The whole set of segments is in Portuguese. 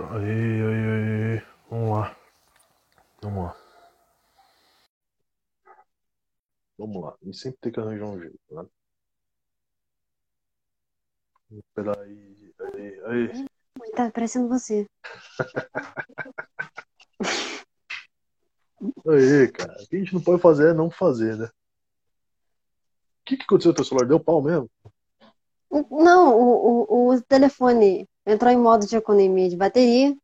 Aí, aí, aí, vamos lá. Vamos lá. Vamos lá. E sempre tem que arranjar um jeito, né? Esperar aí, aí, aí. Tá parecendo você. Aí, cara. O que a gente não pode fazer é não fazer, né? O que, que aconteceu com teu celular? Deu pau mesmo? Não, o, o, o telefone entrou em modo de economia de bateria.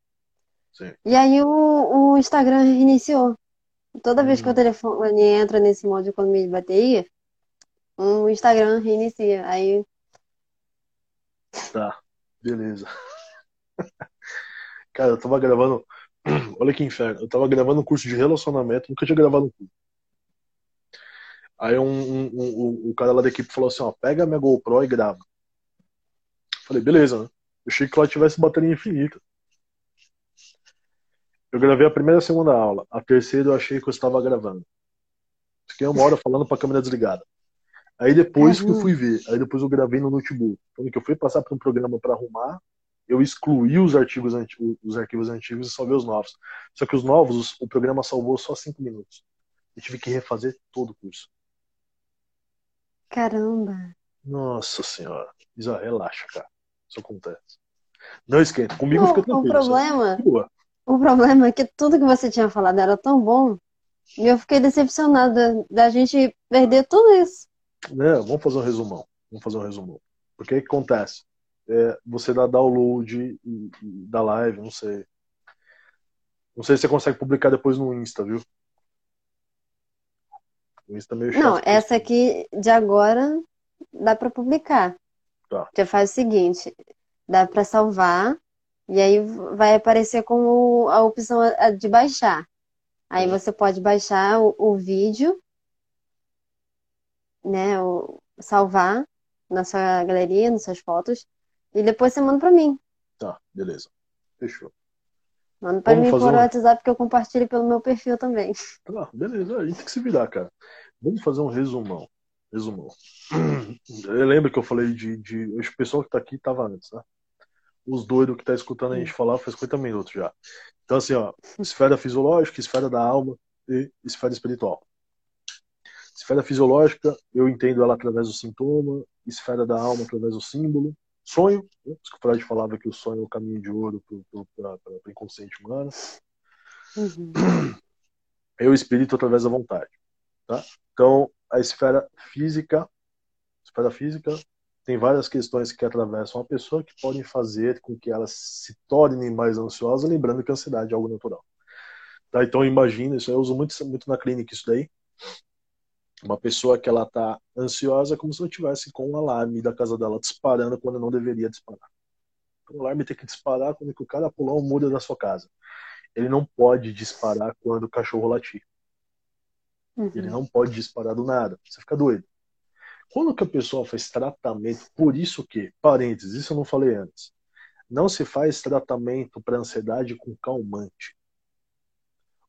Sim. E aí o, o Instagram reiniciou. Toda vez que o Hum. telefone entra nesse modo de economia de bateria, o Instagram reinicia. Aí, Tá, beleza. Cara, eu tava gravando. Olha que inferno. Eu tava gravando um curso de relacionamento, nunca tinha gravado um curso. Aí um, um- um- o cara lá da equipe falou assim: ó, pega a minha GoPro e grava. Falei, beleza, né? Eu achei que lá tivesse bateria infinita. Eu gravei a primeira e a segunda aula. A terceira eu achei que eu estava gravando. Fiquei uma hora falando pra câmera desligada. Aí depois que eu fui ver, aí depois eu gravei no notebook. Quando que eu fui passar para um programa para arrumar, eu excluí os artigos, anti- os arquivos antigos e salvei os novos. Só que os novos, os- o programa salvou só cinco minutos. Eu tive que refazer todo o curso. caramba. Nossa senhora. Isa, relaxa, cara. Isso acontece. Não esquenta. Comigo Não, fica o tranquilo. problema, Boa. o problema é que tudo que você tinha falado era tão bom, e eu fiquei decepcionada da gente perder tudo isso. Né? Vamos fazer um resumão. Vamos fazer um resumão. Porque o que acontece? É, você dá download da live, não sei. Não sei se você consegue publicar depois no Insta, viu? O Insta é meio chato. Não, com essa aqui de agora dá pra publicar. Tá. Já faz o seguinte, dá pra salvar e aí vai aparecer como a opção de baixar. Aí você pode baixar o, o vídeo, né, o, salvar na sua galeria, nas suas fotos e depois você manda pra mim. Tá, beleza. Fechou. Manda pra Vamos mim por um- WhatsApp que eu compartilho pelo meu perfil também. Tá, beleza. A gente tem que se virar, cara. Vamos fazer um resumão. Resumão. Eu lembro que eu falei de, de. O pessoal que tá aqui tava antes, né? Os doidos que tá escutando a gente falar faz 50 minutos já. Então, assim, ó, esfera fisiológica, esfera da alma e esfera espiritual. Esfera fisiológica, eu entendo ela através do sintoma, esfera da alma através do símbolo. Sonho, né? Que o Freud falava que o sonho é o caminho de ouro para o inconsciente humano. Uhum. é o espírito através da vontade. Tá? Então, a esfera física, esfera física tem várias questões que atravessam a pessoa que podem fazer com que ela se torne mais ansiosa, lembrando que a ansiedade é algo natural. Tá? Então, imagina, isso eu uso muito, muito na clínica isso daí. Uma pessoa que ela tá ansiosa é como se ela tivesse com o alarme da casa dela disparando quando não deveria disparar. Então, o alarme tem que disparar quando o cara pular o muro da sua casa. Ele não pode disparar quando o cachorro latir. Ele Uhum. não pode disparar do nada. Você fica doido. Quando que a pessoa faz tratamento, por isso que, parênteses, isso eu não falei antes, não se faz tratamento para ansiedade com calmante.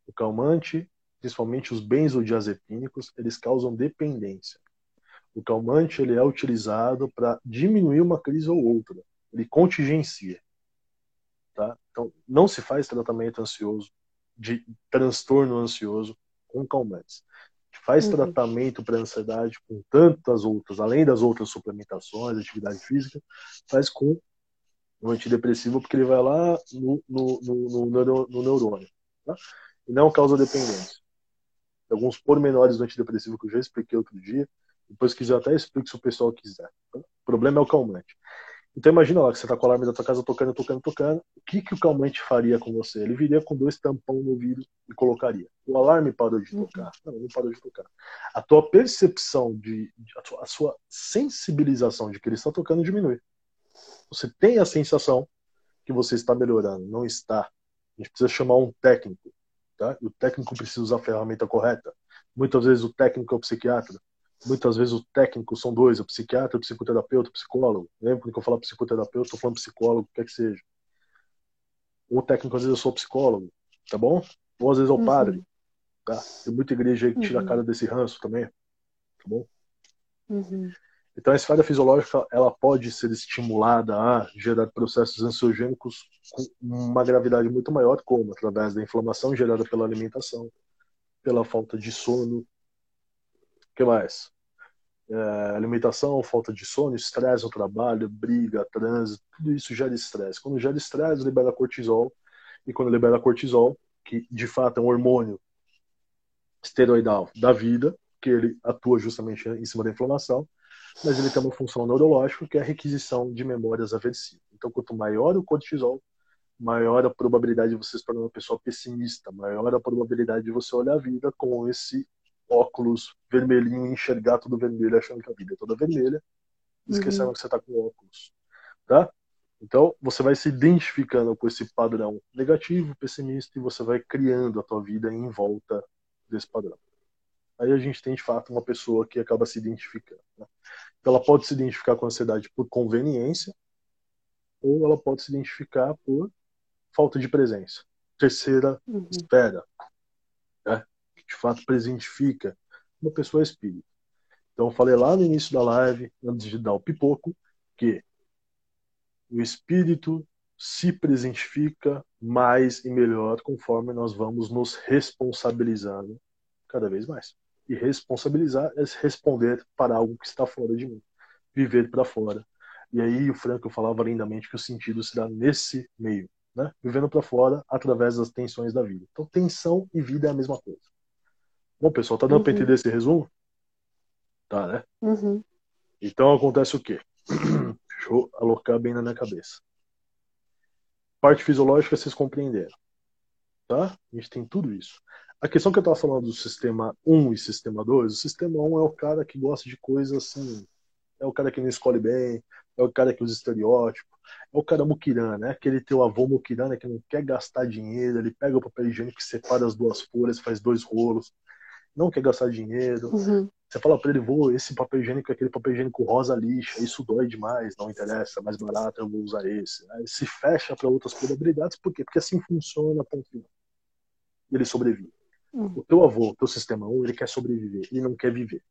O calmante, principalmente os benzodiazepínicos, eles causam dependência. O calmante ele é utilizado para diminuir uma crise ou outra. Ele contingencia. Tá? Então, não se faz tratamento ansioso, de transtorno ansioso com calmantes. Faz Uhum. tratamento para ansiedade com tantas outras, além das outras suplementações, atividade física, faz com o antidepressivo, porque ele vai lá no, no, no, no, no neurônio. Tá? E não causa dependência. Alguns pormenores do antidepressivo que eu já expliquei outro dia. Depois, se quiser, até explico se o pessoal quiser. tá? O problema é o calmante. Então, imagina lá que você está com o alarme da tua casa tocando, tocando, tocando. O que, que o calmante faria com você? Ele viria com dois tampão no ouvido e colocaria. O alarme parou de tocar? Não, não parou de tocar. A tua percepção, de, a sua sensibilização de que ele está tocando diminui. Você tem a sensação que você está melhorando, não está. A gente precisa chamar um técnico, tá? E o técnico precisa usar a ferramenta correta. Muitas vezes o técnico é o psiquiatra. Muitas vezes o técnico são dois, o psiquiatra, o psicoterapeuta, o psicólogo. Lembra quando eu falo psicoterapeuta, eu tô falando psicólogo, o que quer que seja. Ou técnico, às vezes eu sou psicólogo, tá bom? Ou às vezes é o padre, uhum. tá? Tem muita igreja aí que tira uhum. a cara desse ranço também, tá bom? Uhum. Então a esfera fisiológica ela pode ser estimulada a gerar processos ansiogênicos com uma gravidade muito maior, como através da inflamação gerada pela alimentação, pela falta de sono, o que mais? É, alimentação, falta de sono, estresse no trabalho, briga, trânsito, tudo isso gera estresse. Quando gera estresse, libera cortisol, e quando libera cortisol, que de fato é um hormônio esteroidal da vida, que ele atua justamente em cima da inflamação, mas ele tem uma função neurológica que é a requisição de memórias aversivas. Então, quanto maior o cortisol, maior a probabilidade de você se tornar uma pessoa pessimista, maior a probabilidade de você olhar a vida com esse óculos vermelhinho e enxergar tudo vermelho achando que a vida é toda vermelha, esquecendo uhum. que você está com óculos, tá? Então, você vai se identificando com esse padrão negativo, pessimista, e você vai criando a tua vida em volta desse padrão. Aí a gente tem, de fato, uma pessoa que acaba se identificando. Né? Então, ela pode se identificar com a ansiedade por conveniência, ou ela pode se identificar por falta de presença. Terceira uhum. esfera, né? que de fato presentifica uma pessoa espírita. Então, eu falei lá no início da live, antes de dar o pipoco, que o espírito se presentifica mais e melhor conforme nós vamos nos responsabilizando cada vez mais. E responsabilizar é responder para algo que está fora de mim, viver para fora. E aí o Franco falava lindamente que o sentido se dá nesse meio, né? Vivendo para fora através das tensões da vida. Então tensão e vida é a mesma coisa. Bom, pessoal, tá dando uhum. para entender esse resumo? Tá, né? Uhum. Então acontece o quê? Deixa eu alocar bem na minha cabeça. Parte fisiológica vocês compreenderam. Tá? A gente tem tudo isso. A questão que eu estava falando do sistema 1 e sistema 2, o sistema 1 é o cara que gosta de coisas assim. É o cara que não escolhe bem, é o cara que usa estereótipo, é o cara muquirana, né? Aquele teu avô muquirana que não quer gastar dinheiro, ele pega o papel higiênico, separa as duas folhas, faz dois rolos, não quer gastar dinheiro. Uhum. Você fala para ele, vou, esse papel higiênico é aquele papel higiênico rosa lixa, isso dói demais, não interessa, é mais barato, eu vou usar esse. Aí se fecha para outras probabilidades, por quê? Porque assim funciona, ponto final. Ele sobrevive. O teu avô, o teu sistema 1, ele quer sobreviver, ele não quer viver.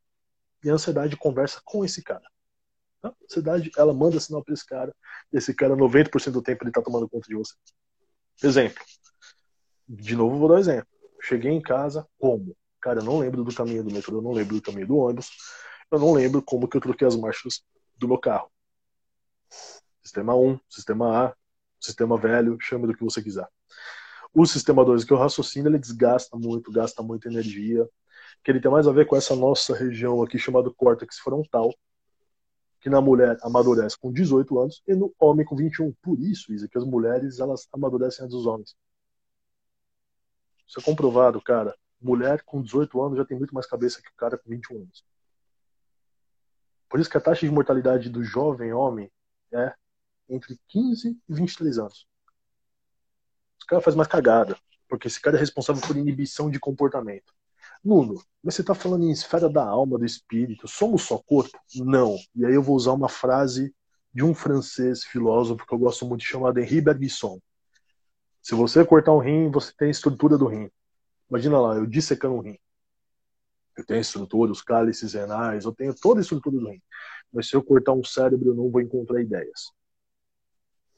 E a ansiedade conversa com esse cara. Tá? A ansiedade, ela manda sinal para esse cara, esse cara, 90% do tempo, ele tá tomando conta de você. Exemplo. De novo, vou dar um exemplo. Cheguei em casa, como? Cara, eu não lembro do caminho do metrô, eu não lembro do caminho do ônibus, eu não lembro como que eu troquei as marchas do meu carro. Sistema 1, sistema A, sistema velho, chame do que você quiser. O sistema 2, que eu raciocínio, ele desgasta muito, gasta muita energia, que ele tem mais a ver com essa nossa região aqui chamada córtex frontal, que na mulher amadurece com 18 anos e no homem com 21. Por isso, Isa, que as mulheres elas amadurecem antes dos homens. Isso é comprovado, cara mulher com 18 anos já tem muito mais cabeça que o cara com 21 anos. Por isso que a taxa de mortalidade do jovem homem é entre 15 e 23 anos. Os caras fazem mais cagada, porque esse cara é responsável por inibição de comportamento. Nuno, mas você está falando em esfera da alma, do espírito. Somos só corpo? Não. E aí eu vou usar uma frase de um francês filósofo que eu gosto muito, chamado Henri Bergson. Se você cortar um rim, você tem a estrutura do rim. Imagina lá, eu dissecando um rim. Eu tenho a estrutura, os cálices renais, eu tenho toda a estrutura do rim. Mas se eu cortar um cérebro, eu não vou encontrar ideias.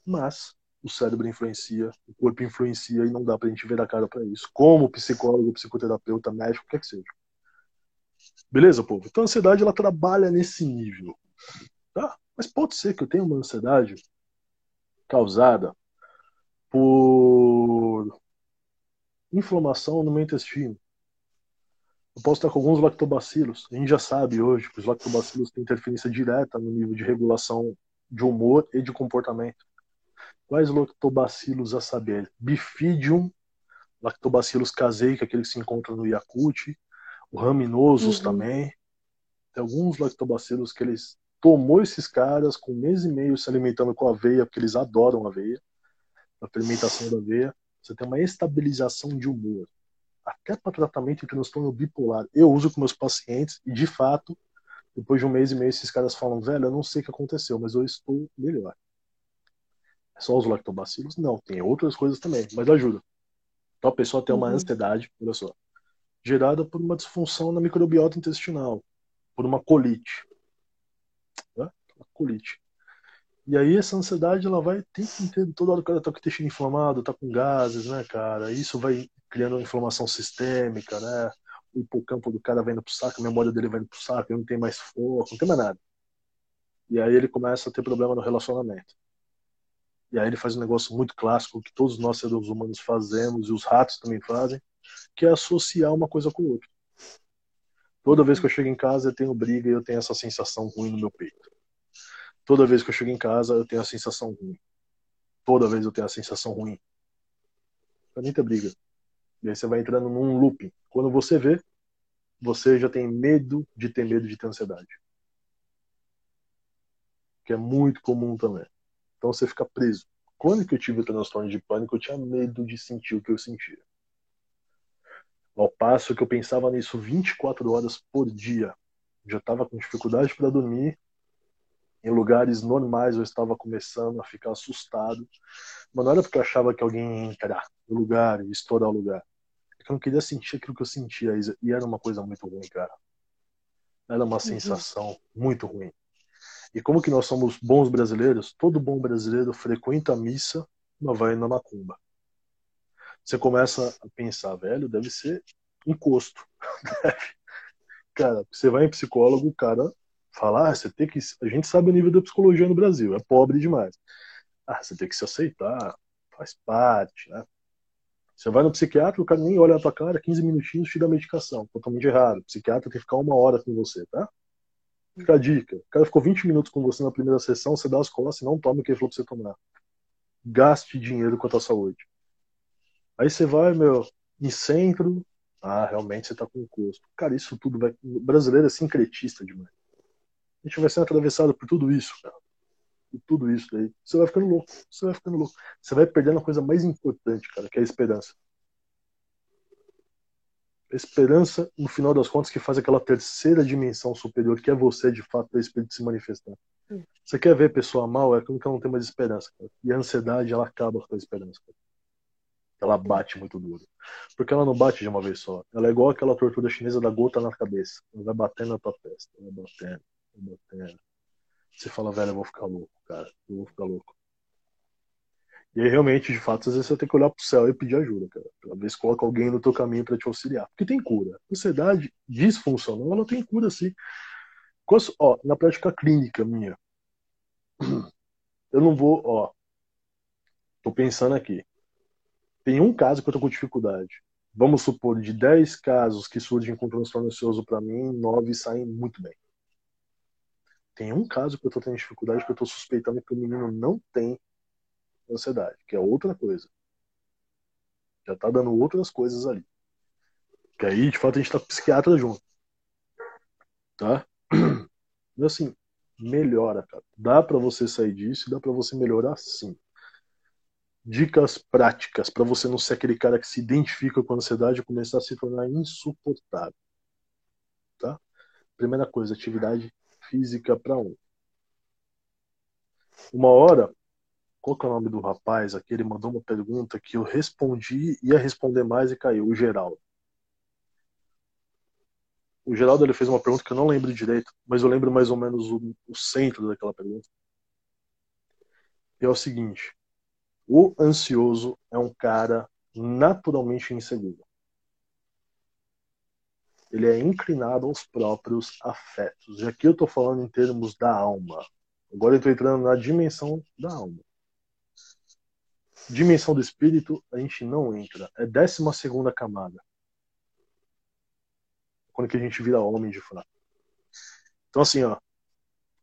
Mas o cérebro influencia, o corpo influencia e não dá pra gente ver a cara para isso. Como psicólogo, psicoterapeuta, médico, o que é que seja. Beleza, povo? Então a ansiedade ela trabalha nesse nível. Tá? Mas pode ser que eu tenha uma ansiedade causada por inflamação no meu intestino. Eu posso estar com alguns lactobacilos. A gente já sabe hoje que os lactobacilos têm interferência direta no nível de regulação de humor e de comportamento. Quais lactobacilos a saber? Bifidium, lactobacilos casei, que é aquele que se encontra no Yakut, o raminosos uhum. também. Tem alguns lactobacilos que eles tomou esses caras com um mês e meio se alimentando com aveia, porque eles adoram aveia, a fermentação da aveia você tem uma estabilização de humor. Até para tratamento de transtorno bipolar. Eu uso com meus pacientes e, de fato, depois de um mês e meio, esses caras falam: velho, eu não sei o que aconteceu, mas eu estou melhor. É só os lactobacilos? Não, tem outras coisas também, mas ajuda. Então a pessoa tem uma uhum. ansiedade, olha só, gerada por uma disfunção na microbiota intestinal, por uma colite. Né? Uma colite. E aí essa ansiedade ela vai ter que inteiro, toda hora o cara tá com o intestino inflamado, tá com gases, né, cara? Isso vai criando uma inflamação sistêmica, né? O hipocampo do cara vai indo pro saco, a memória dele vai indo pro saco, ele não tem mais foco, não tem mais nada. E aí ele começa a ter problema no relacionamento. E aí ele faz um negócio muito clássico que todos nós seres humanos fazemos e os ratos também fazem, que é associar uma coisa com outra. Toda vez que eu chego em casa eu tenho briga e eu tenho essa sensação ruim no meu peito. Toda vez que eu chego em casa eu tenho a sensação ruim. Toda vez eu tenho a sensação ruim. Pra mim ter briga. E aí você vai entrando num looping. Quando você vê, você já tem medo de ter medo de ter ansiedade. Que é muito comum também. Então você fica preso. Quando que eu tive o transtorno de pânico, eu tinha medo de sentir o que eu sentia. Ao passo que eu pensava nisso 24 horas por dia. Já estava com dificuldade para dormir. Em lugares normais eu estava começando a ficar assustado. Mas não era porque eu achava que alguém ia entrar no lugar e estourar o lugar. É que eu não queria sentir aquilo que eu sentia. E era uma coisa muito ruim, cara. Era uma uhum. sensação muito ruim. E como que nós somos bons brasileiros, todo bom brasileiro frequenta a missa, mas vai na macumba. Você começa a pensar, velho, deve ser encosto. cara, você vai em psicólogo, o cara fala, ah, você tem que. A gente sabe o nível da psicologia no Brasil, é pobre demais. Ah, você tem que se aceitar, faz parte, né? Você vai no psiquiatra, o cara nem olha na tua cara, 15 minutinhos te dá medicação, totalmente errado. O psiquiatra tem que ficar uma hora com você, tá? Fica a dica. O cara ficou 20 minutos com você na primeira sessão, você dá as costas e não toma o que ele falou pra você tomar. Gaste dinheiro com a tua saúde. Aí você vai, meu, em centro. Ah, realmente você tá com custo. Cara, isso tudo vai. O brasileiro é sincretista demais. A gente vai sendo atravessado por tudo isso, cara. Por tudo isso daí. Você vai ficando louco. Você vai ficando louco. Você vai perdendo a coisa mais importante, cara, que é a esperança esperança, no final das contas, que faz aquela terceira dimensão superior, que é você, de fato, para o espírito se manifestar. Hum. Você quer ver pessoa mal, é quando ela não tem mais esperança. Cara. E a ansiedade, ela acaba com a esperança. Cara. Ela bate muito duro. Porque ela não bate de uma vez só. Ela é igual aquela tortura chinesa da gota na cabeça. Ela vai batendo na tua testa. Vai batendo, vai batendo. Você fala, velho, eu vou ficar louco, cara. Eu vou ficar louco. E aí, realmente, de fato, às vezes você tem que olhar pro céu e pedir ajuda, cara. Vezes coloca alguém no teu caminho para te auxiliar. Porque tem cura. Ansiedade disfuncional, ela tem cura, sim. Ó, na prática clínica minha, eu não vou, ó, tô pensando aqui. Tem um caso que eu tô com dificuldade. Vamos supor, de 10 casos que surgem com transtorno ansioso para mim, 9 saem muito bem. Tem um caso que eu tô tendo dificuldade que eu tô suspeitando que o menino não tem ansiedade, que é outra coisa. Já tá dando outras coisas ali. Que aí, de fato, a gente tá psiquiatra junto. Tá? E assim, melhora, cara. Dá para você sair disso, dá para você melhorar sim. Dicas práticas para você não ser aquele cara que se identifica com a ansiedade e começar a se tornar insuportável. Tá? Primeira coisa, atividade física para um. Uma hora qual que é o nome do rapaz aqui? Ele mandou uma pergunta que eu respondi, ia responder mais e caiu, o Geraldo. O Geraldo ele fez uma pergunta que eu não lembro direito, mas eu lembro mais ou menos o, o centro daquela pergunta. E é o seguinte: o ansioso é um cara naturalmente inseguro. Ele é inclinado aos próprios afetos. E aqui eu estou falando em termos da alma. Agora eu estou entrando na dimensão da alma dimensão do espírito a gente não entra. É décima segunda camada. Quando que a gente vira homem de fato. Então assim, ó,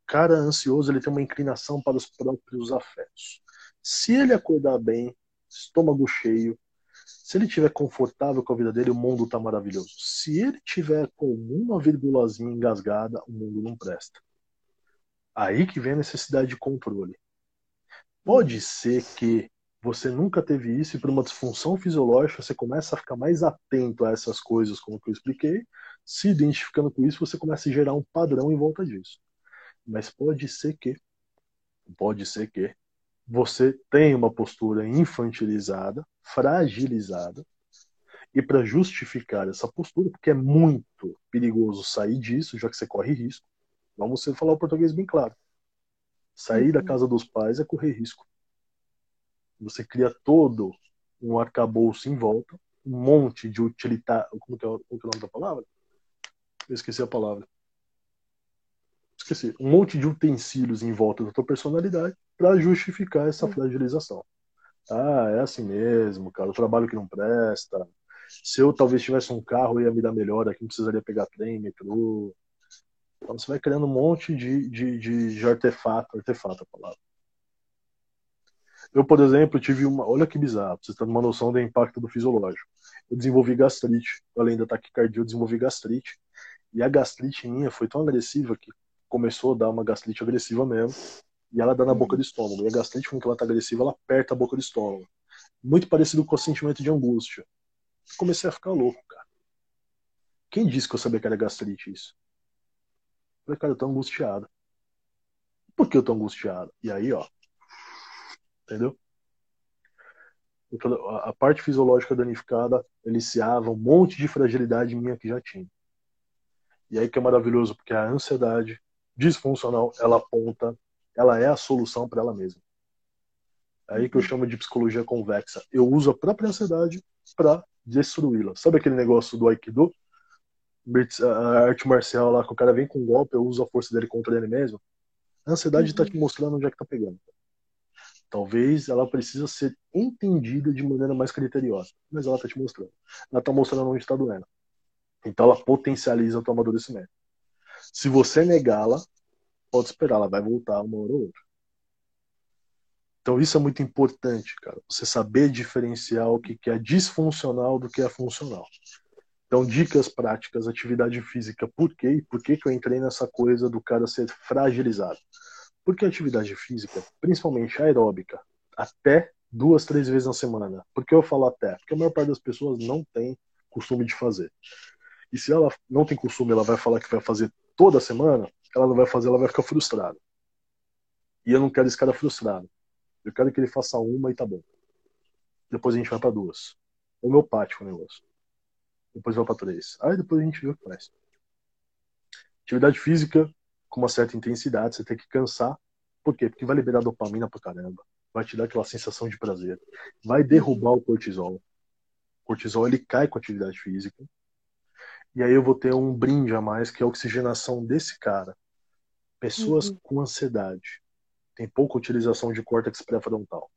cara ansioso ele tem uma inclinação para os próprios afetos. Se ele acordar bem, estômago cheio, se ele estiver confortável com a vida dele, o mundo está maravilhoso. Se ele tiver com uma virgulazinha engasgada, o mundo não presta. Aí que vem a necessidade de controle. Pode ser que você nunca teve isso e por uma disfunção fisiológica você começa a ficar mais atento a essas coisas, como que eu expliquei, se identificando com isso, você começa a gerar um padrão em volta disso. Mas pode ser que, pode ser que você tem uma postura infantilizada, fragilizada, e para justificar essa postura, porque é muito perigoso sair disso, já que você corre risco, vamos falar o português bem claro. Sair uhum. da casa dos pais é correr risco. Você cria todo um arcabouço em volta, um monte de. Como, que é, como que é o nome da palavra? Eu esqueci a palavra. Esqueci. Um monte de utensílios em volta da tua personalidade para justificar essa fragilização. Ah, é assim mesmo, cara. O trabalho que não presta. Se eu talvez tivesse um carro, ia me dar melhor aqui, não precisaria pegar trem, metrô. Então você vai criando um monte de, de, de, de artefato, artefato a palavra. Eu, por exemplo, tive uma. Olha que bizarro, você está numa noção do impacto do fisiológico. Eu desenvolvi gastrite, além da taquicardia, eu desenvolvi gastrite. E a gastrite minha foi tão agressiva que começou a dar uma gastrite agressiva mesmo. E ela dá na boca do estômago. E a gastrite, quando ela tá agressiva, ela aperta a boca do estômago. Muito parecido com o sentimento de angústia. Comecei a ficar louco, cara. Quem disse que eu sabia que era gastrite isso? Eu falei, cara, eu tô angustiado. Por que eu tô angustiado? E aí, ó. Entendeu? A parte fisiológica danificada eliciava um monte de fragilidade minha que já tinha. E aí que é maravilhoso, porque a ansiedade disfuncional, ela aponta, ela é a solução para ela mesma. É aí que eu chamo de psicologia convexa. Eu uso a própria ansiedade para destruí-la. Sabe aquele negócio do Aikido? A arte marcial lá, que o cara vem com um golpe, eu uso a força dele contra ele mesmo. A ansiedade está uhum. te mostrando onde é que tá pegando. Talvez ela precisa ser entendida de maneira mais criteriosa, mas ela está te mostrando. Ela está mostrando onde está doendo. Então ela potencializa o teu amadurecimento. Se você negá-la, pode esperar, ela vai voltar uma hora ou outra. Então isso é muito importante, cara. Você saber diferenciar o que é disfuncional do que é funcional. Então, dicas práticas, atividade física. Por quê? Por que, que eu entrei nessa coisa do cara ser fragilizado? Porque a atividade física, principalmente aeróbica, até duas, três vezes na semana. Por que eu falo até? Porque a maior parte das pessoas não tem costume de fazer. E se ela não tem costume, ela vai falar que vai fazer toda semana, ela não vai fazer, ela vai ficar frustrada. E eu não quero esse cara frustrado. Eu quero que ele faça uma e tá bom. Depois a gente vai para duas. Homeopático o negócio. Depois vai para três. Aí depois a gente vê o que faz. Atividade física com uma certa intensidade, você tem que cansar. Por quê? Porque vai liberar dopamina pra caramba. Vai te dar aquela sensação de prazer. Vai derrubar o cortisol. O cortisol ele cai com a atividade física. E aí eu vou ter um brinde a mais, que é a oxigenação desse cara. Pessoas uhum. com ansiedade. Tem pouca utilização de córtex pré-frontal.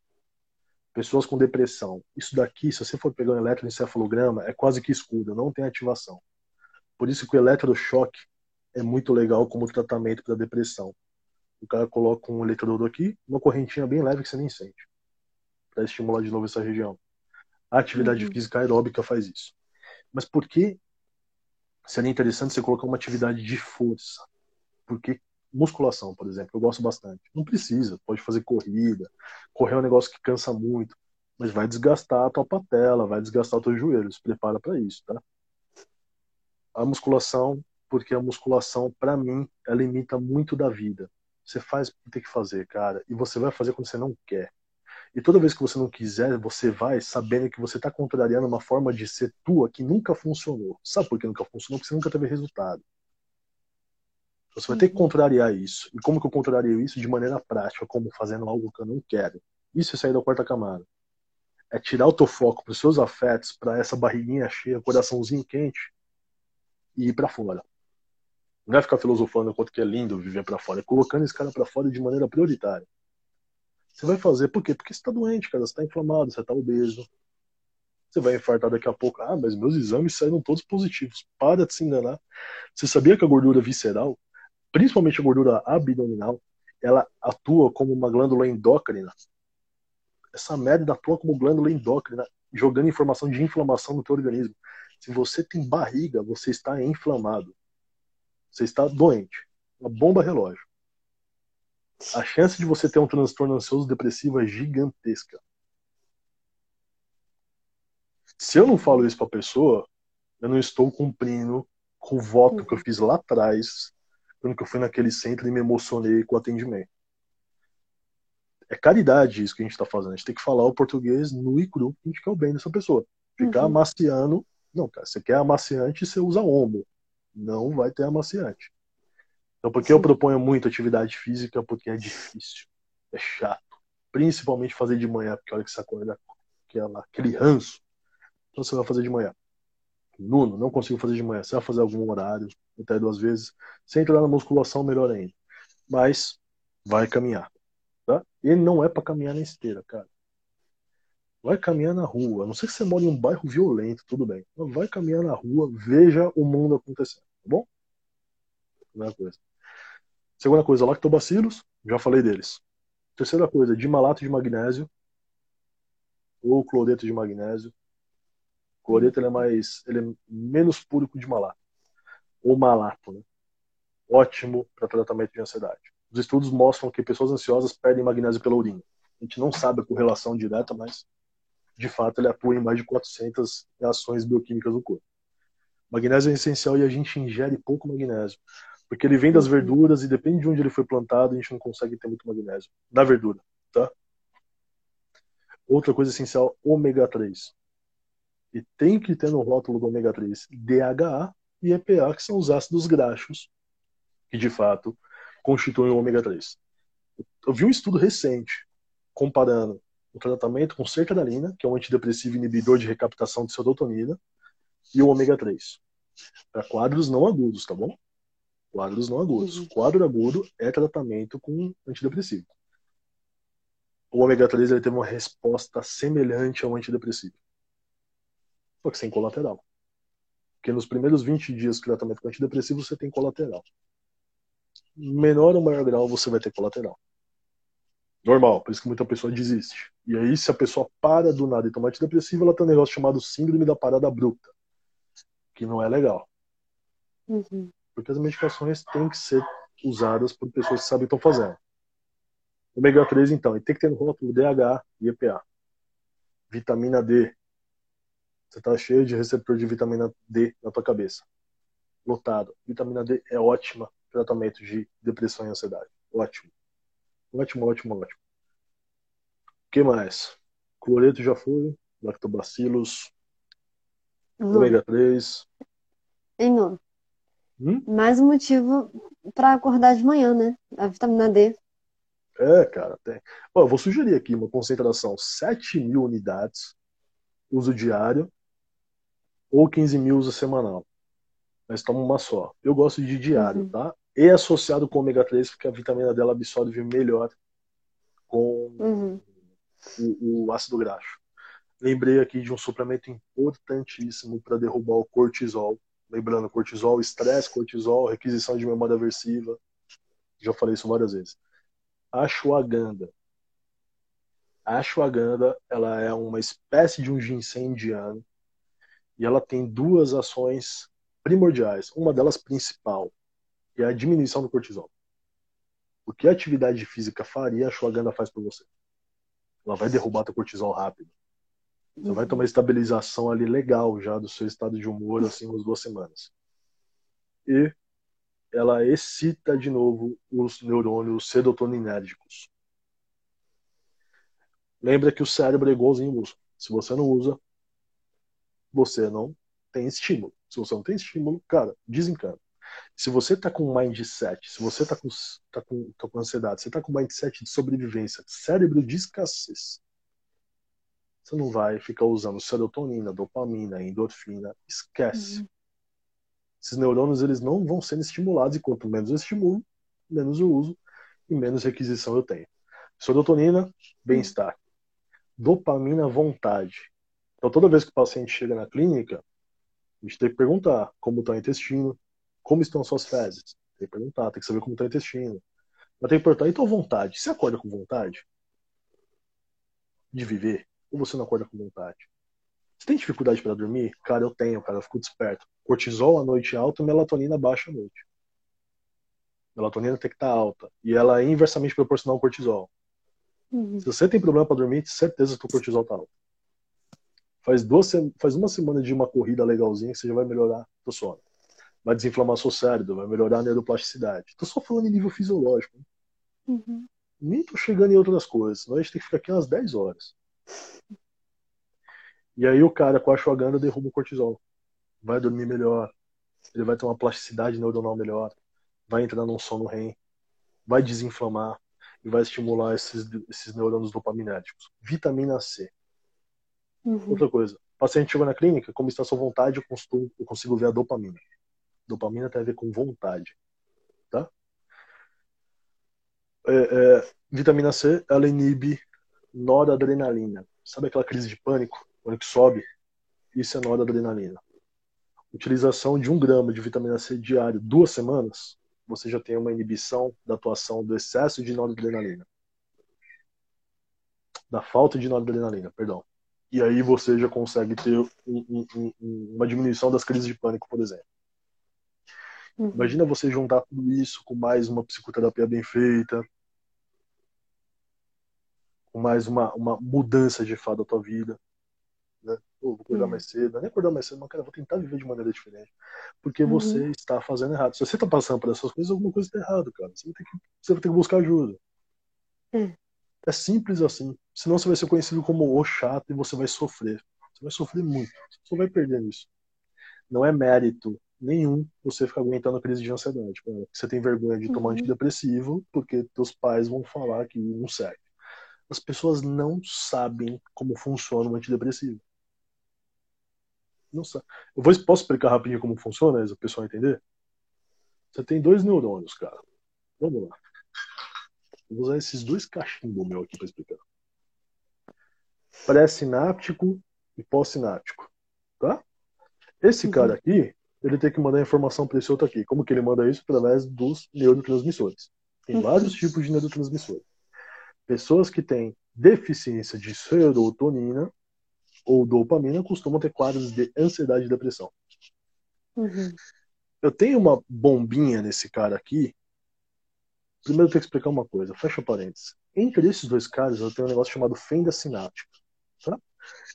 Pessoas com depressão. Isso daqui, se você for pegar um eletroencefalograma, é quase que escuro, não tem ativação. Por isso que o eletrochoque é muito legal como tratamento para depressão. O cara coloca um eletrodo aqui, uma correntinha bem leve que você nem sente, para estimular de novo essa região. A atividade uhum. física aeróbica faz isso. Mas por que seria interessante você colocar uma atividade de força. Porque musculação, por exemplo, eu gosto bastante. Não precisa, pode fazer corrida. Correr é um negócio que cansa muito, mas vai desgastar a tua patela, vai desgastar os teus joelhos. Prepara para isso, tá? A musculação, porque a musculação, para mim, ela imita muito da vida. Você faz o que tem que fazer, cara, e você vai fazer quando você não quer. E toda vez que você não quiser, você vai sabendo que você está contrariando uma forma de ser tua que nunca funcionou. Sabe por que nunca funcionou? Porque você nunca teve resultado. Você vai ter que uhum. contrariar isso. E como que eu contrario isso? De maneira prática, como fazendo algo que eu não quero. Isso é sair da quarta camada. É tirar o teu foco para os seus afetos, para essa barriguinha cheia, coraçãozinho quente e ir para fora. Não é ficar filosofando quanto que é lindo viver para fora, é colocando esse cara para fora de maneira prioritária. Você vai fazer por quê? Porque você está doente, cara. Você está inflamado, você está obeso. Você vai infartar daqui a pouco. Ah, mas meus exames saíram todos positivos. Para de se enganar. Você sabia que a gordura visceral, principalmente a gordura abdominal, ela atua como uma glândula endócrina? Essa merda atua como glândula endócrina, jogando informação de inflamação no teu organismo. Se você tem barriga, você está inflamado. Você está doente. Uma bomba relógio a chance de você ter um transtorno ansioso depressivo é gigantesca. Se eu não falo isso pra pessoa, eu não estou cumprindo com o voto que eu fiz lá atrás, quando eu fui naquele centro e me emocionei com o atendimento. É caridade isso que a gente está fazendo. A gente tem que falar o português nu e cru, a gente quer o bem dessa pessoa. Ficar uhum. amaciando. Não, cara, você quer amaciante, você usa ombro. Não vai ter amaciante. Então, por que eu proponho muito atividade física? Porque é difícil, é chato. Principalmente fazer de manhã, porque a hora que você acorda, aquela, aquele ranço. Então, você vai fazer de manhã. Nuno, não consigo fazer de manhã. Você vai fazer algum horário, até duas vezes. Se entrar na musculação, melhor ainda. Mas vai caminhar. Tá? Ele não é para caminhar na esteira, cara. Vai caminhar na rua. A não sei que você mora em um bairro violento, tudo bem. vai caminhar na rua, veja o mundo acontecendo, bom? Primeira coisa. Segunda coisa, lactobacilos, já falei deles. Terceira coisa, dimalato de magnésio ou cloreto de magnésio. O cloreto ele é mais, ele é menos puro que o de malato. Ou malato, né? Ótimo para tratamento de ansiedade. Os estudos mostram que pessoas ansiosas perdem magnésio pela urina. A gente não sabe a correlação direta, mas de fato ele atua em mais de 400 reações bioquímicas do corpo. Magnésio é essencial e a gente ingere pouco magnésio. Porque ele vem das uhum. verduras e depende de onde ele foi plantado, a gente não consegue ter muito magnésio na verdura, tá? Outra coisa essencial, ômega 3. E tem que ter no rótulo do ômega 3 DHA e EPA, que são os ácidos graxos, que de fato constituem o ômega 3. Eu vi um estudo recente comparando o tratamento com sertralina, que é um antidepressivo inibidor de recaptação de serotonina, e o ômega 3. Para quadros não agudos, tá bom? Quadros não agudos. Uhum. Quadro agudo é tratamento com antidepressivo. O ômega 3 ele teve uma resposta semelhante ao antidepressivo. Só que sem colateral. Porque nos primeiros 20 dias de tratamento com antidepressivo você tem colateral. Menor ou maior grau você vai ter colateral. Normal, por isso que muita pessoa desiste. E aí, se a pessoa para do nada e toma antidepressivo, ela tem um negócio chamado síndrome da parada abrupta, que não é legal. Uhum. Porque as medicações têm que ser usadas por pessoas que sabem o que estão fazendo. Ômega 3, então, e tem que ter no rótulo DH e EPA. Vitamina D. Você está cheio de receptor de vitamina D na tua cabeça. Lotado. Vitamina D é ótima tratamento de depressão e ansiedade. Ótimo. Ótimo, ótimo, ótimo. O que mais? Cloreto já foi. Lactobacilos. Uhum. Ômega 3. E não. Hum? Mais um motivo para acordar de manhã, né? A vitamina D. É, cara, tem. Bom, eu vou sugerir aqui uma concentração 7 mil unidades, uso diário, ou 15 mil uso semanal. Mas toma uma só. Eu gosto de diário, uhum. tá? E associado com ômega 3, porque a vitamina dela absorve melhor com uhum. o, o ácido graxo. Lembrei aqui de um suplemento importantíssimo para derrubar o cortisol, Lembrando, cortisol, estresse, cortisol, requisição de memória aversiva. Já falei isso várias vezes. Ashwagandha. A ashwagandha, ela é uma espécie de um ginseng indiano e ela tem duas ações primordiais. Uma delas principal, é a diminuição do cortisol. O que a atividade física faria, a ashwagandha faz por você. Ela vai derrubar teu cortisol rápido. Você vai ter uma estabilização ali legal já do seu estado de humor, assim, umas duas semanas. E ela excita de novo os neurônios serotoninérgicos. Lembra que o cérebro é igualzinho músculo. Se você não usa, você não tem estímulo. Se você não tem estímulo, cara, desencana. Se você tá com mindset, se você tá com, tá com, tá com ansiedade, você tá com mindset de sobrevivência, cérebro de escassez, você não vai ficar usando serotonina, dopamina, endorfina. Esquece. Uhum. Esses neurônios eles não vão sendo estimulados e quanto menos eu estimulo, menos eu uso e menos requisição eu tenho. Serotonina, bem-estar. Dopamina, vontade. Então toda vez que o paciente chega na clínica, a gente tem que perguntar como está o intestino, como estão suas fezes. Tem que perguntar, tem que saber como está o intestino. Mas tem que perguntar, então vontade. Você acorda com vontade de viver? Ou você não acorda com vontade? Você tem dificuldade para dormir? Cara, eu tenho, cara, eu fico desperto. Cortisol à noite alto, melatonina baixa à noite. Melatonina tem que estar tá alta. E ela é inversamente proporcional ao cortisol. Uhum. Se você tem problema para dormir, certeza que o cortisol tá alto. Faz, duas, faz uma semana de uma corrida legalzinha que você já vai melhorar o sono. Vai desinflamar seu cérebro, vai melhorar a neuroplasticidade. Tô só falando em nível fisiológico. Uhum. Nem tô chegando em outras coisas, senão a gente tem que ficar aqui umas 10 horas. E aí o cara com a ashwagandha derruba o cortisol. Vai dormir melhor. Ele vai ter uma plasticidade neuronal melhor. Vai entrar num sono REM. Vai desinflamar. E vai estimular esses, esses neurônios dopaminérgicos. Vitamina C. Uhum. Outra coisa. O paciente chegou na clínica, como está a sua vontade, eu consigo, eu consigo ver a dopamina. Dopamina tem a ver com vontade. Tá? É, é, vitamina C, ela inibe noradrenalina. Sabe aquela crise de pânico? Quando que sobe? Isso é noradrenalina. Utilização de um grama de vitamina C diário duas semanas, você já tem uma inibição da atuação do excesso de noradrenalina. Da falta de noradrenalina, perdão. E aí você já consegue ter um, um, um, uma diminuição das crises de pânico, por exemplo. Uhum. Imagina você juntar tudo isso com mais uma psicoterapia bem feita, mais uma, uma mudança de fato da tua vida. Né? Pô, vou acordar uhum. mais cedo, não é nem acordar mais cedo, mas cara, vou tentar viver de maneira diferente. Porque uhum. você está fazendo errado. Se você está passando por essas coisas, alguma coisa está errado, cara. Você vai ter que, você vai ter que buscar ajuda. É. é simples assim. Senão você vai ser conhecido como o chato e você vai sofrer. Você vai sofrer muito. Você só vai perder nisso. Não é mérito nenhum você ficar aguentando a crise de ansiedade. Cara. Você tem vergonha de tomar uhum. antidepressivo porque teus pais vão falar que não serve. As pessoas não sabem como funciona o antidepressivo. Não sabe. Eu vou, posso explicar rapidinho como funciona, para o pessoal entender? Você tem dois neurônios, cara. Vamos lá. Vou usar esses dois cachimbos meu aqui para explicar. Pré-sináptico e pós-sináptico. Tá? Esse uhum. cara aqui, ele tem que mandar informação para esse outro aqui. Como que ele manda isso? Através dos neurotransmissores. Tem uhum. vários tipos de neurotransmissores. Pessoas que têm deficiência de serotonina ou dopamina costumam ter quadros de ansiedade e depressão. Uhum. Eu tenho uma bombinha nesse cara aqui. Primeiro eu tenho que explicar uma coisa, fecha parênteses. Entre esses dois caras eu tenho um negócio chamado fenda sináptica. Tá?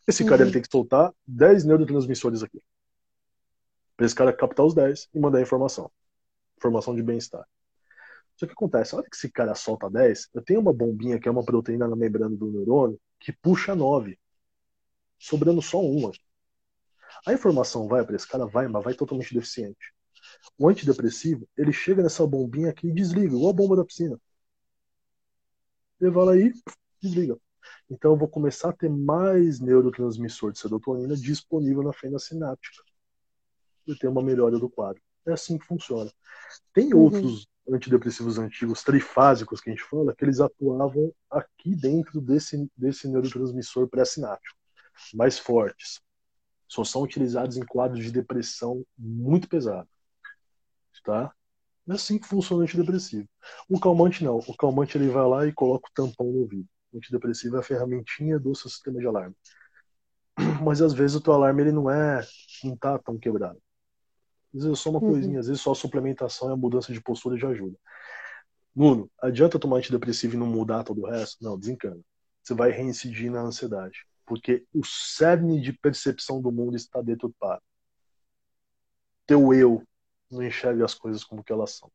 Esse cara uhum. tem que soltar 10 neurotransmissores aqui. Pra esse cara captar os 10 e mandar informação. Informação de bem-estar. Só que acontece, a hora que esse cara solta 10, eu tenho uma bombinha que é uma proteína na membrana do neurônio que puxa 9. Sobrando só uma. A informação vai para esse cara? Vai, mas vai totalmente deficiente. O antidepressivo, ele chega nessa bombinha aqui e desliga, igual a bomba da piscina. Ele vai lá e desliga. Então eu vou começar a ter mais neurotransmissor de serotonina disponível na fenda sináptica. E ter uma melhora do quadro. É assim que funciona. Tem uhum. outros antidepressivos antigos trifásicos que a gente fala, que eles atuavam aqui dentro desse, desse neurotransmissor pré-sináptico, mais fortes. Só são utilizados em quadros de depressão muito pesado. Tá? É assim que funciona o antidepressivo. O calmante não. O calmante ele vai lá e coloca o tampão no ouvido. O antidepressivo é a ferramentinha do seu sistema de alarme. Mas às vezes o teu alarme ele não é não tá tão quebrado. Às vezes é só uma uhum. coisinha, às vezes só a suplementação e a mudança de postura já ajuda. Nuno, adianta tomar antidepressivo e não mudar todo o resto? Não, desencana. Você vai reincidir na ansiedade. Porque o cerne de percepção do mundo está deturpado. Teu eu não enxerga as coisas como que elas são.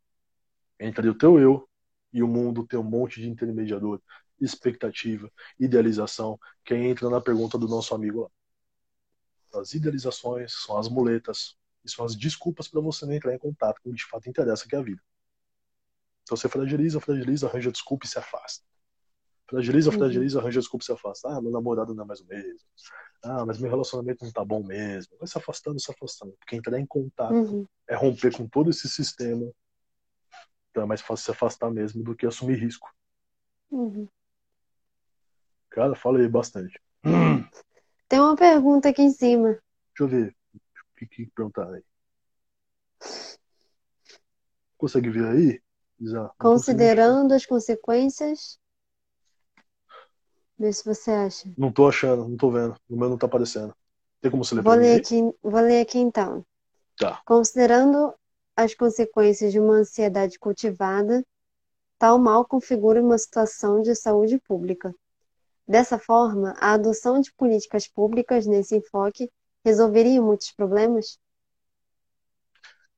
Entre o teu eu e o mundo tem um monte de intermediador, expectativa, idealização, que entra na pergunta do nosso amigo lá. As idealizações são as muletas, são as desculpas para você não entrar em contato com o que de fato interessa, que é a vida. Então você fragiliza, fragiliza, arranja desculpa e se afasta. Fragiliza, uhum. fragiliza, arranja desculpa e se afasta. Ah, meu namorado não é mais o mesmo. Ah, mas meu relacionamento não tá bom mesmo. Vai se afastando, se afastando. Porque entrar em contato uhum. é romper com todo esse sistema. Então é mais fácil se afastar mesmo do que assumir risco. Uhum. Cara, fala aí bastante. Tem uma pergunta aqui em cima. Deixa eu ver que, que perguntar aí? Consegue ver aí? Isa? Considerando as consequências. Vê se você acha. Não tô achando, não tô vendo. O meu não tá aparecendo. Tem como você ler vou ler aqui, Vou ler aqui então. Tá. Considerando as consequências de uma ansiedade cultivada, tal mal configura uma situação de saúde pública. Dessa forma, a adoção de políticas públicas nesse enfoque resolveria muitos problemas?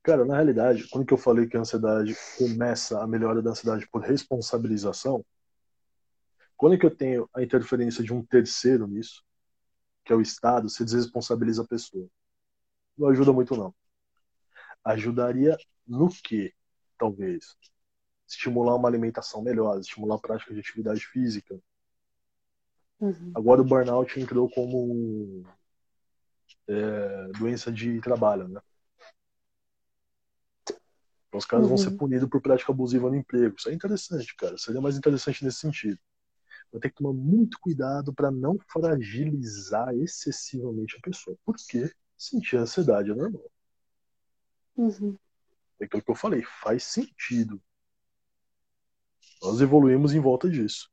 Cara, na realidade, quando que eu falei que a ansiedade começa a melhora da ansiedade por responsabilização, Quando que eu tenho a interferência de um terceiro nisso, que é o Estado, se desresponsabiliza a pessoa? Não ajuda muito, não. Ajudaria no que, talvez? Estimular uma alimentação melhor, estimular a prática de atividade física. Uhum. Agora o burnout entrou como é, doença de trabalho, né? Então, os caras uhum. vão ser uhum. punidos por prática abusiva no emprego. Isso é interessante, cara. Seria mais interessante nesse sentido vai ter que tomar muito cuidado para não fragilizar excessivamente a pessoa. Porque sentir ansiedade é normal. Uhum. É aquilo que eu falei, faz sentido. Nós evoluímos em volta disso.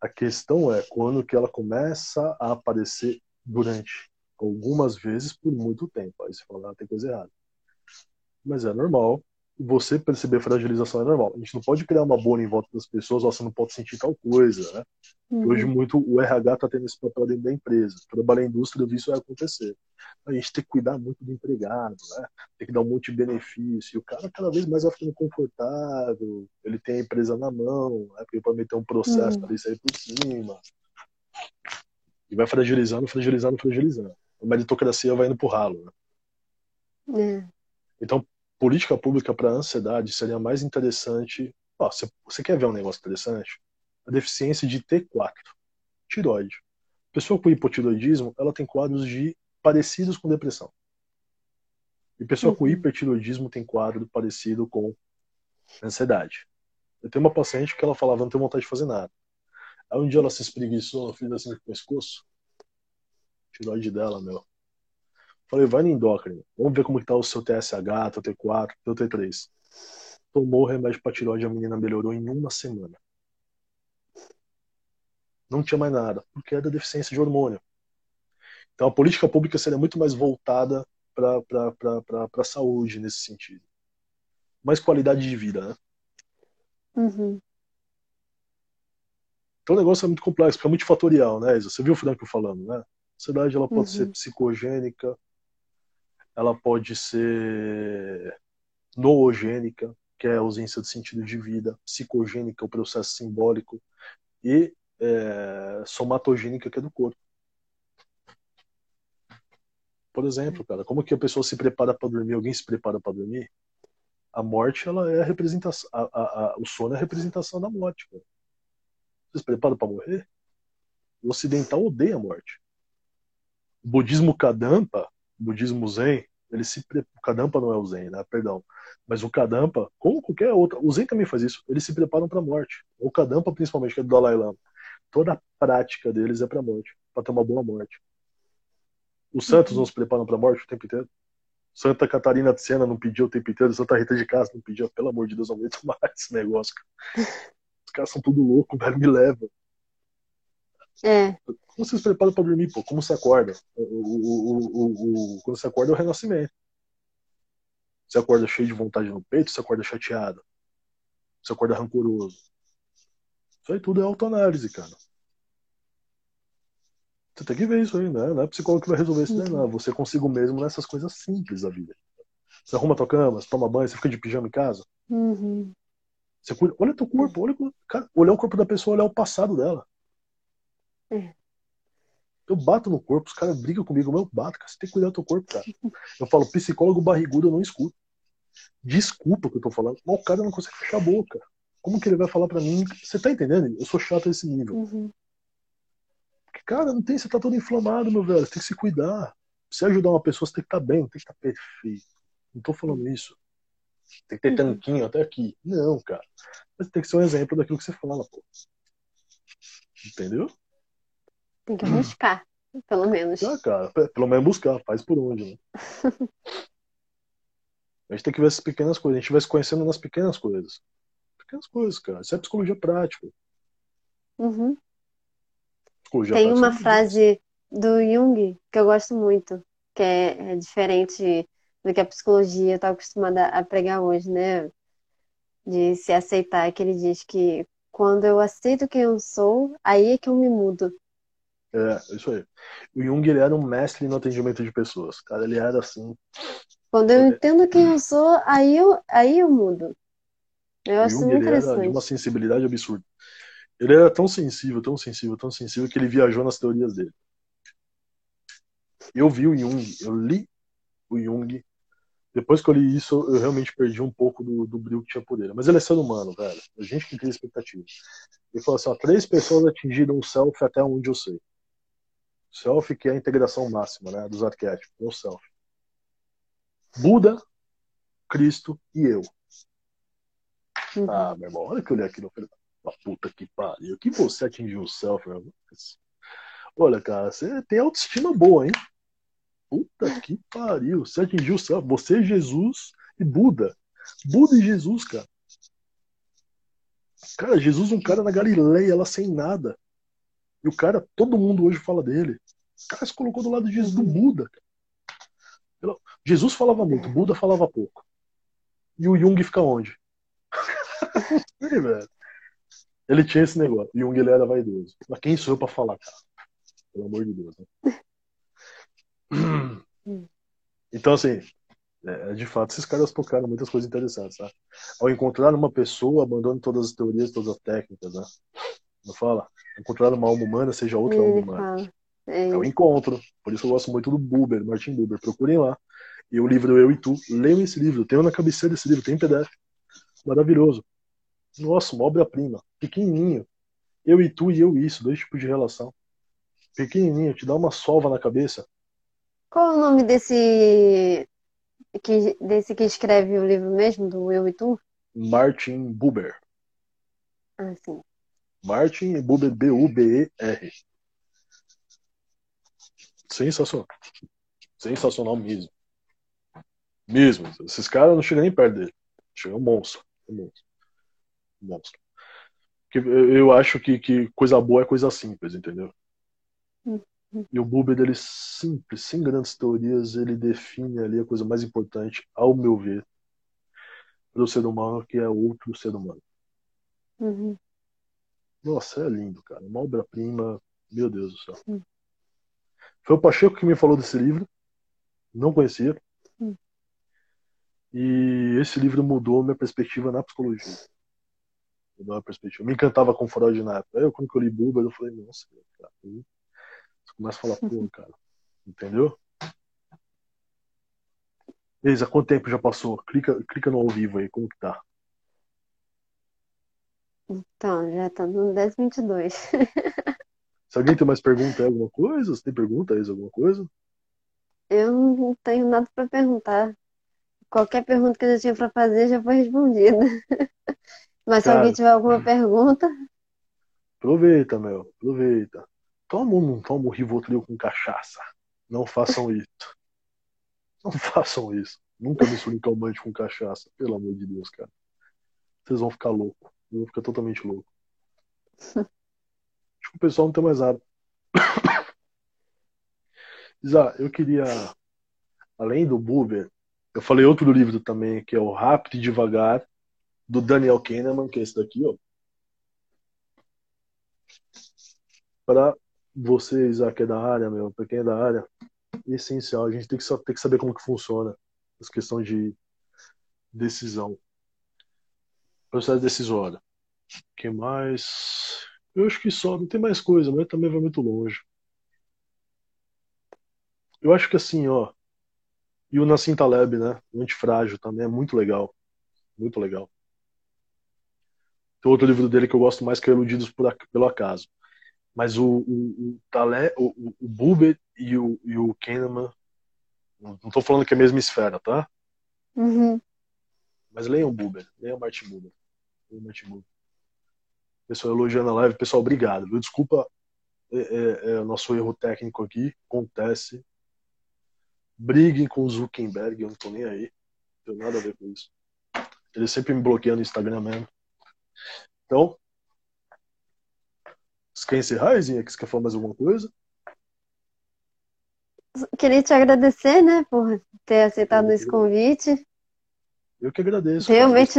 A questão é quando que ela começa a aparecer durante algumas vezes por muito tempo. Aí você fala, ah, tem coisa errada. Mas é normal, você perceber fragilização é normal. A gente não pode criar uma bolha em volta das pessoas, ó, você não pode sentir tal coisa, né? Uhum. Hoje muito o RH está tendo esse papel dentro da empresa. Trabalhar na indústria, eu vi isso vai acontecer. A gente tem que cuidar muito do empregado, né? Tem que dar um monte de benefício. E o cara cada vez mais vai ficando confortável, ele tem a empresa na mão, né? porque pode meter um processo uhum. para ele sair por cima. E vai fragilizando, fragilizando, fragilizando. A meritocracia vai indo pro ralo, né? É. Então, política pública para ansiedade seria mais interessante. Ó, você, você quer ver um negócio interessante? A deficiência de T4, tiroide. Pessoa com hipotiroidismo, ela tem quadros de parecidos com depressão. E pessoa uhum. com hipertiroidismo tem quadro parecido com ansiedade. Eu tenho uma paciente que ela falava, não tenho vontade de fazer nada. Aí um dia ela se espreguiçou, fez assim com o pescoço. Tiroide dela, meu. Falei, vai no endócrino. Vamos ver como está o seu TSH, teu T4, teu T3. Tomou o remédio para tiroide, a menina melhorou em uma semana. Não tinha mais nada, porque era deficiência de hormônio. Então a política pública seria muito mais voltada para a saúde nesse sentido. Mais qualidade de vida, né? Uhum. Então o negócio é muito complexo, porque é multifatorial, né, Isa? Você viu o Franco falando, né? A ansiedade ela pode uhum. ser psicogênica, ela pode ser noogênica, que é a ausência de sentido de vida, psicogênica, o processo simbólico, e é, somatogênica, que é do corpo. Por exemplo, cara, como que a pessoa se prepara para dormir? Alguém se prepara para dormir? A morte, ela é a representação, a, a, a, o sono é a representação da morte. Cara. Você se prepara para morrer? O ocidental odeia a morte. O budismo Kadampa budismo zen, ele se o Kadampa não é o zen, né? Perdão. Mas o Kadampa, como qualquer outro, o zen também faz isso. Eles se preparam para a morte. O Kadampa principalmente, que é do Dalai Lama. Toda a prática deles é para a morte, para ter uma boa morte. Os santos não se preparam para a morte o tempo inteiro. Santa Catarina de Sena não pediu o tempo inteiro, Santa Rita de Casa não pediu, pelo amor de Deus, aguento mais esse negócio. Os caras são tudo louco, velho, me leva. É. Como você se prepara para dormir, pô? Como você acorda? O, o, o, quando você acorda é o renascimento. Você acorda cheio de vontade no peito, você acorda chateado. Você acorda rancoroso. Isso aí tudo é autoanálise, cara. Você tem que ver isso aí, né? Não é psicólogo que vai resolver isso, né? Não. Você consigo mesmo nessas coisas simples da vida. Você arruma tua cama, você toma banho, você fica de pijama em casa. Uhum. Você cuida, olha teu corpo, olha, cara, olhar o corpo da pessoa, olhar o passado dela. É. Eu bato no corpo, os caras brigam comigo, mas eu bato, cara. Você tem que cuidar do teu corpo, cara. Eu falo, psicólogo barrigudo eu não escuto. Desculpa o que eu tô falando, mas o cara não consegue fechar a boca. Como que ele vai falar para mim? Você tá entendendo? Eu sou chato nesse nível. Uhum. Porque, cara, não tem, você tá todo inflamado, meu velho. Você tem que se cuidar. Se ajudar uma pessoa, você tem que estar tá bem, tem que estar tá perfeito. Não tô falando isso. Tem que ter uhum. tanquinho até aqui. Não, cara. Mas tem que ser um exemplo daquilo que você fala, pô. Entendeu? Tem que buscar, pelo menos. Ah, cara, pelo menos buscar, faz por onde, né? a gente tem que ver essas pequenas coisas, a gente vai se conhecendo nas pequenas coisas. Pequenas coisas, cara. Isso é psicologia prática. Uhum. Psicologia tem prática uma frase do Jung que eu gosto muito, que é, é diferente do que a psicologia está acostumada a pregar hoje, né? De se aceitar, que ele diz que quando eu aceito quem eu sou, aí é que eu me mudo. É, isso aí. O Jung ele era um mestre no atendimento de pessoas. Cara, ele era assim. Quando eu entendo quem eu sou, aí eu, aí eu mudo. Eu acho Jung, interessante. Era de uma sensibilidade absurda. Ele era tão sensível, tão sensível, tão sensível que ele viajou nas teorias dele. Eu vi o Jung, eu li o Jung. Depois que eu li isso, eu realmente perdi um pouco do, do brilho que tinha por ele. Mas ele é ser humano, velho. A gente que cria expectativa. Ele falou assim: ó, três pessoas atingiram o self até onde eu sei. Self, que é a integração máxima né, dos arquétipos, é o self. Buda, Cristo e eu. Uhum. Ah, meu irmão, olha que eu olhei aquilo. Ah, puta que pariu. Que você atingiu o self, meu irmão? Olha, cara, você tem autoestima boa, hein? Puta que pariu. Você atingiu o self. Você, Jesus e Buda. Buda e Jesus, cara. Cara, Jesus, um cara na Galileia, lá sem nada. E o cara, todo mundo hoje fala dele. O cara se colocou do lado de Jesus, do Buda. Jesus falava muito, Buda falava pouco. E o Jung fica onde? Sei, velho. Ele tinha esse negócio. Jung ele era vaidoso. Mas quem sou eu pra falar, cara? Pelo amor de Deus. Né? Então, assim, é, de fato, esses caras tocaram muitas coisas interessantes, tá? Ao encontrar uma pessoa, abandone todas as teorias, todas as técnicas, né? Não fala? Encontrar uma alma humana, seja outra alma humana. É, é o encontro. Por isso eu gosto muito do Buber, Martin Buber. Procurem lá. E o livro Eu e Tu, leiam esse livro. Tenho na cabeceira desse livro, tem PDF. Maravilhoso. Nossa, uma obra-prima. Pequenininho. Eu e tu e eu e isso, dois tipos de relação. Pequenininho, te dá uma sova na cabeça. Qual é o nome desse que, desse que escreve o livro mesmo, do Eu e Tu? Martin Buber. Ah, sim. Martin Buber, B-U-B-E-R. Sensacional. Sensacional mesmo. Mesmo. Esses caras não chegam nem perto dele. Chega um monstro. Um monstro. Um monstro. Eu acho que, que coisa boa é coisa simples, entendeu? Uhum. E o Buber, ele simples, sem grandes teorias, ele define ali a coisa mais importante, ao meu ver, para o ser humano, que é outro ser humano. Uhum. Nossa, é lindo, cara. Uma obra-prima, meu Deus do céu. Uhum. Foi o Pacheco que me falou desse livro. Não conhecia. Uhum. E esse livro mudou minha perspectiva na psicologia. Mudou a perspectiva. Me encantava com Freud na época. Eu, quando eu li Buber, eu falei, nossa, cara. Você começa a falar, pô, cara. Entendeu? Isa, quanto tempo já passou? Clica, clica no ao vivo aí, como que tá? Então, já tá no 1022. Se alguém tem mais pergunta, alguma coisa? Você tem pergunta, Isa, alguma coisa? Eu não tenho nada para perguntar qualquer pergunta que eu já tinha para fazer já foi respondida. Mas se alguém tiver alguma pergunta. Aproveita, meu. Aproveita. Toma um, toma um Rivotril com cachaça. Não façam isso. Não façam isso. Nunca misturem calmante com cachaça. Pelo amor de Deus, cara. Vocês vão ficar loucos. Vão ficar totalmente loucos. Que o pessoal não tem mais nada. Isa, eu queria, além do Buber, eu falei outro livro também, que é o Rápido e Devagar, do Daniel Kahneman, que é esse daqui, ó. Para vocês aqui é da área, meu, para quem é da área, é essencial. A gente tem que, tem que saber como que funciona as questões de decisão. Processo decisório. O que mais? Eu acho que só, não tem mais coisa, mas também vai muito longe. Eu acho que assim, ó, e o Nassim Taleb, né? O Antifrágil também é muito legal. Muito legal. Tem outro livro dele que eu gosto mais que é Iludidos por, pelo Acaso. Mas o, o, o, Taleb, o, o Buber e o, e o Kahneman, não estou falando que é a mesma esfera, tá? Uhum. Mas leiam Buber, leiam Martin Buber. Leiam Martin Buber. Pessoal elogiando a live, pessoal, obrigado. Desculpa é, é, é, o nosso erro técnico aqui, acontece briguem com o Zuckerberg, eu não tô nem aí. Não tem nada a ver com isso. Ele sempre me bloqueia no Instagram mesmo. Então, você quer encerrar, Izinha? Você quer falar mais alguma coisa? Queria te agradecer, né, por ter aceitado esse convite. Eu que agradeço. Realmente,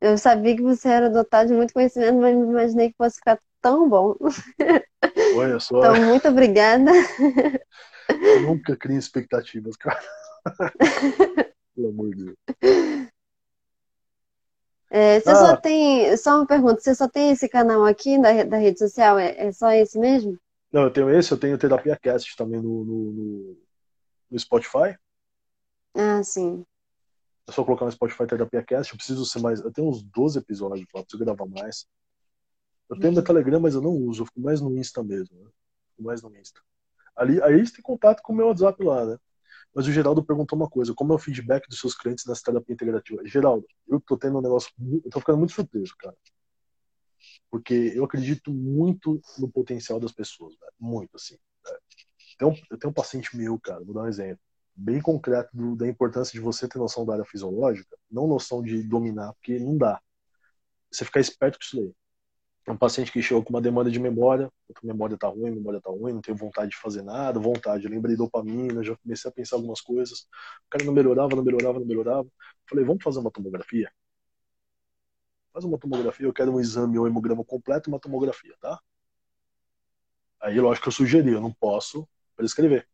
eu sabia que você era dotado de muito conhecimento, mas não imaginei que fosse ficar tão bom. Olha só. Então, muito obrigada. Eu nunca crio expectativas, cara. Pelo amor de Deus. É, você ah, só tem. Só uma pergunta, você só tem esse canal aqui da, da rede social? É, é só esse mesmo? Não, eu tenho esse, eu tenho Terapia Cast também no, no, no, no Spotify. Ah, sim. É só colocar no Spotify Terapia Cast. Eu preciso ser mais. Eu tenho uns 12 episódios lá, preciso gravar mais. Eu tenho meu Telegram, mas eu não uso. Eu fico mais no Insta mesmo. Né? Fico mais no Insta. Ali, aí você tem contato com o meu WhatsApp lá, né? Mas o Geraldo perguntou uma coisa: como é o feedback dos seus clientes nessa terapia integrativa? Geraldo, eu tô tendo um negócio. Eu tô ficando muito surpreso, cara. Porque eu acredito muito no potencial das pessoas, velho. Muito, assim. Velho. eu tenho um paciente meu, cara, vou dar um exemplo bem concreto do, da importância de você ter noção da área fisiológica, não noção de dominar, porque não dá. Você ficar esperto com isso daí. É um paciente que chegou com uma demanda de memória, memória tá ruim, memória tá ruim, não tenho vontade de fazer nada, vontade, lembrei dopamina, já comecei a pensar algumas coisas. O cara não melhorava, não melhorava, não melhorava. Falei, vamos fazer uma tomografia? Faz uma tomografia, eu quero um exame ou hemograma completo e uma tomografia, tá? Aí, lógico eu sugeri, eu não posso prescrever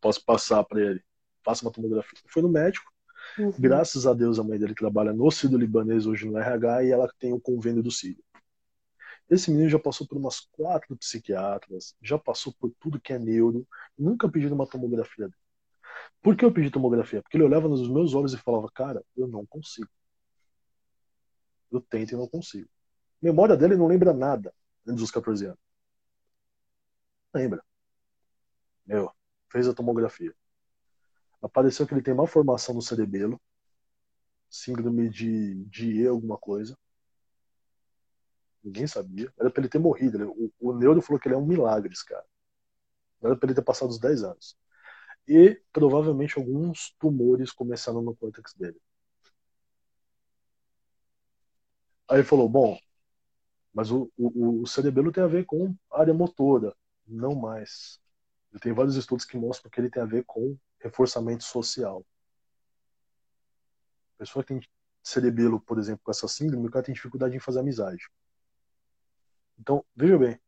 posso passar para ele. Faça uma tomografia. Foi no médico. Uhum. Graças a Deus, a mãe dele trabalha no Círio Libanês, hoje no RH, e ela tem o convênio do Círio. Esse menino já passou por umas quatro psiquiatras, já passou por tudo que é neuro, nunca pediu uma tomografia dele. Por que eu pedi tomografia? Porque ele olhava nos meus olhos e falava, cara, eu não consigo. Eu tento e não consigo. memória dele não lembra nada antes dos 14 anos. Lembra. Meu, fez a tomografia. Apareceu que ele tem malformação no cerebelo, síndrome de, de E alguma coisa. Ninguém sabia. Era pra ele ter morrido. O, o neuro falou que ele é um milagre, esse cara. Era pra ele ter passado os 10 anos. E provavelmente alguns tumores começaram no córtex dele. Aí ele falou: bom, mas o, o, o cerebelo tem a ver com área motora, não mais. Tem vários estudos que mostram que ele tem a ver com reforçamento social. Pessoa que tem cerebelo, por exemplo, com essa síndrome, o cara tem dificuldade em fazer amizade. Então, veja bem,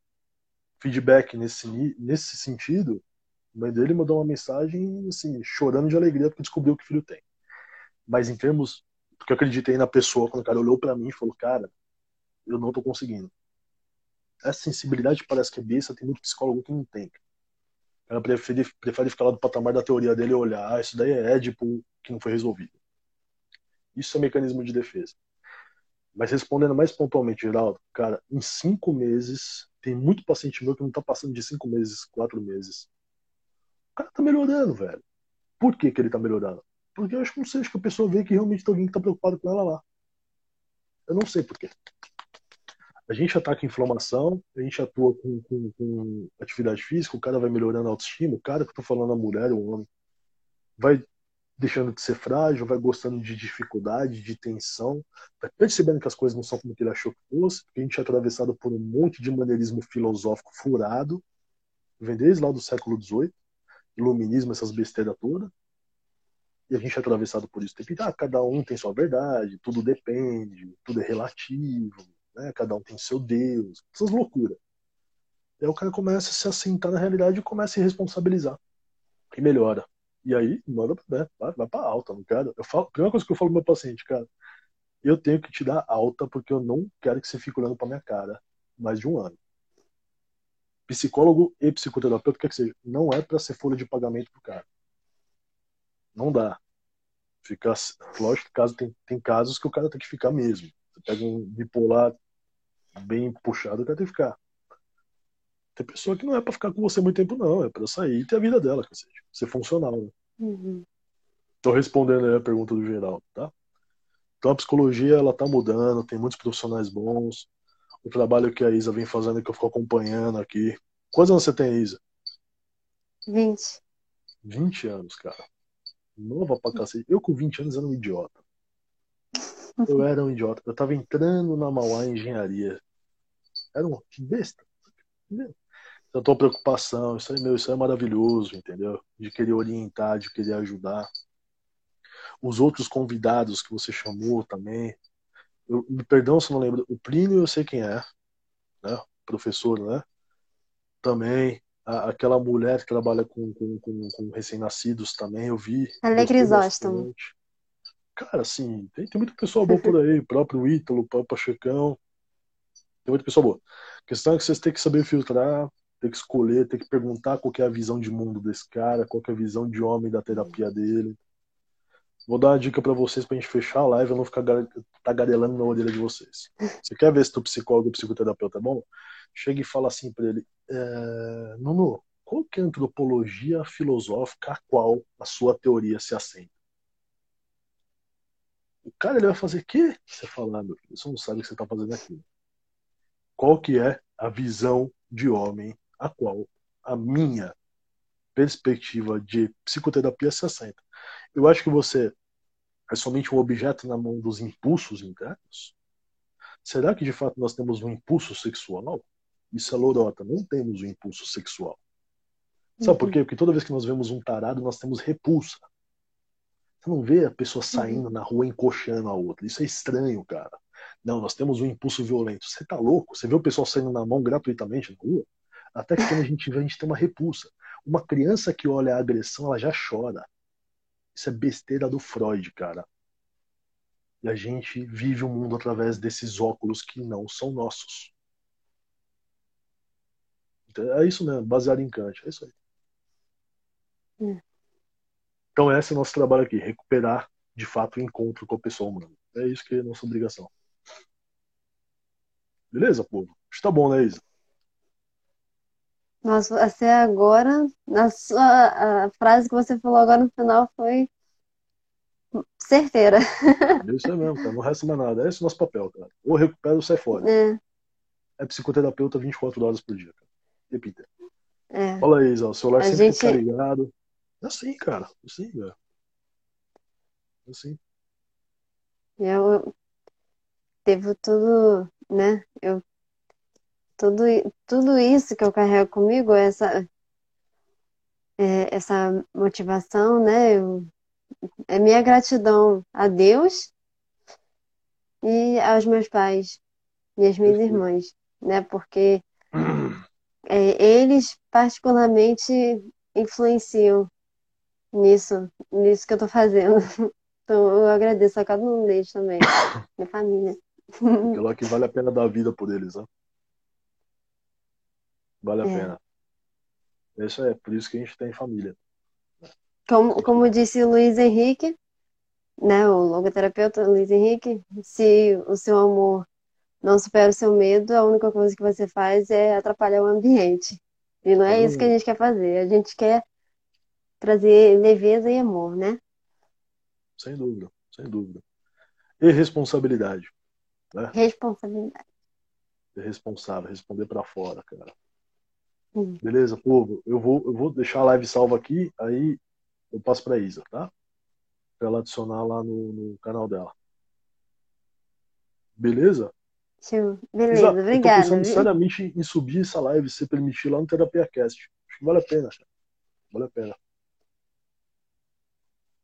feedback nesse, nesse sentido, a mãe dele mandou uma mensagem, assim, chorando de alegria porque descobriu que o filho tem. Mas em termos, porque eu acreditei na pessoa, quando o cara olhou para mim e falou, cara, eu não tô conseguindo. Essa sensibilidade parece que é besta, tem muito psicólogo que não tem. Ela prefere, prefere ficar lá do patamar da teoria dele e olhar, ah, isso daí é Édipo que não foi resolvido. Isso é mecanismo de defesa. Mas respondendo mais pontualmente, Geraldo, cara, em cinco meses, tem muito paciente meu que não tá passando de cinco meses, quatro meses. O cara tá melhorando, velho. Por que, que ele tá melhorando? Porque eu acho que não sei, acho que a pessoa vê que realmente tem alguém que tá preocupado com ela lá. Eu não sei por quê. A gente ataca a inflamação, a gente atua com, com, com, atividade física, o cara vai melhorando a autoestima, o cara que eu tô falando, a mulher, o homem, vai deixando de ser frágil, vai gostando de dificuldade, de tensão, vai percebendo que as coisas não são como ele achou que fosse, porque a gente é atravessado por um monte de maneirismo filosófico furado, vem desde lá do século XVIII, iluminismo, essas besteiras todas, e a gente é atravessado por isso. Tem que, ah, cada um tem sua verdade, tudo depende, tudo é relativo, né? Cada um tem seu Deus, essas loucuras. Aí o cara começa a se assentar na realidade e começa a se responsabilizar. E melhora. E aí, manda né, vai, vai pra alta, não quero. Eu falo, a primeira coisa que eu falo pro meu paciente, cara, eu tenho que te dar alta porque eu não quero que você fique olhando pra minha cara mais de um ano. Psicólogo e psicoterapeuta, quer que seja, não é para ser folha de pagamento pro cara. Não dá. Fica, lógico caso, tem, tem casos que o cara tem que ficar mesmo. Você pega um bipolar bem puxado, o cara tem que ficar. Tem pessoa que não é para ficar com você muito tempo, não. É para sair e ter a vida dela, que seja. Ser funcional, né? Uhum. Tô respondendo aí a pergunta do geral, tá? Então a psicologia, ela tá mudando, tem muitos profissionais bons. O trabalho que a Isa vem fazendo, que eu fico acompanhando aqui. Quantos anos você tem, Isa? 20. 20 anos, cara. Nova pra cacete. Eu com 20 anos era um idiota. Eu era um idiota. Eu tava entrando na Mauá Engenharia. Era um besta. Eu tô preocupação, isso aí, meu, isso é maravilhoso, entendeu? De querer orientar, de querer ajudar. Os outros convidados que você chamou também. Eu, me perdão se não lembro. O Plínio eu sei quem é, né? Professor, né? Também. A, aquela mulher que trabalha com, com, com, com recém-nascidos também, eu vi. Ela é Crisóstomo. Cara, assim, tem, tem muita pessoa boa por aí, próprio Ítalo, próprio Pachecão. Tem muita pessoa boa. A questão é que vocês têm que saber filtrar, tem que escolher, tem que perguntar qual que é a visão de mundo desse cara, qual que é a visão de homem da terapia dele. Vou dar uma dica para vocês pra gente fechar a live e não ficar tagarelando na orelha de vocês. Você quer ver se tu psicólogo ou psicoterapeuta é bom? Chega e fala assim para ele: é, Nuno, qual que é a antropologia filosófica a qual a sua teoria se assenta? O cara ele vai fazer o quê? Você fala, meu filho, você não sabe o que você está fazendo aqui. Qual que é a visão de homem a qual a minha perspectiva de psicoterapia se assenta? Eu acho que você é somente um objeto na mão dos impulsos internos? Será que de fato nós temos um impulso sexual? Isso é lorota, não temos um impulso sexual. Sabe uhum. por quê? Porque toda vez que nós vemos um tarado, nós temos repulsa. Você não vê a pessoa saindo uhum. na rua encoxando a outra. Isso é estranho, cara. Não, nós temos um impulso violento. Você tá louco? Você vê o pessoal saindo na mão gratuitamente na rua? Até que quando a gente vê, a gente tem uma repulsa. Uma criança que olha a agressão, ela já chora. Isso é besteira do Freud, cara. E a gente vive o mundo através desses óculos que não são nossos. Então, é isso mesmo, baseado em Kant. É isso aí. Hum. Então, esse é o nosso trabalho aqui: recuperar de fato o encontro com a pessoa humana. É isso que é a nossa obrigação. Beleza, povo? Está bom, né, Isa? Nossa, até agora, na sua, a frase que você falou agora no final foi certeira. É isso é mesmo, cara. Não resta mais nada. Esse é o nosso papel, cara. Ou recupera ou sai fora. É, é psicoterapeuta 24 horas por dia, cara. Repita. É. Fala aí, Isa. O celular a sempre gente... ligado. É assim, cara. É assim, velho. É assim. Eu teve tudo, né? Eu tudo, tudo isso que eu carrego comigo, essa, é, essa motivação, né? Eu, é minha gratidão a Deus e aos meus pais e às minhas irmãs, né? Porque é, eles particularmente influenciam nisso, nisso que eu tô fazendo. Então eu agradeço a cada um deles também, minha família. Aquilo que vale a pena dar a vida por eles, né? Vale a é. pena. Isso é por isso que a gente tem família. Como, como disse o Luiz Henrique, né, o logoterapeuta Luiz Henrique, se o seu amor não supera o seu medo, a única coisa que você faz é atrapalhar o ambiente. E não é isso que a gente quer fazer. A gente quer trazer leveza e amor, né? Sem dúvida, sem dúvida. E responsabilidade. Né? Responsabilidade. Ser responsável, responder para fora, cara. Hum. Beleza, povo? Eu vou, eu vou deixar a live salva aqui, aí eu passo para Isa, tá? Para ela adicionar lá no, no, canal dela. Beleza? Sim, beleza, Isa, obrigada. Eu tô pensando seriamente em subir essa live, se permitir lá no Terapia Cast. Acho que vale a pena, cara. Vale a pena.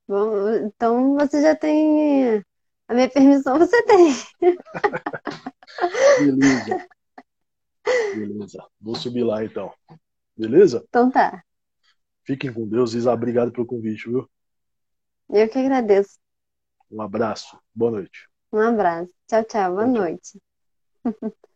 Bom, então você já tem a minha permissão, você tem. Beleza. Beleza. Vou subir lá então. Beleza? Então tá. Fiquem com Deus. Isa, obrigado pelo convite, viu? Eu que agradeço. Um abraço. Boa noite. Um abraço. Tchau, tchau. Boa tchau, noite. Tchau.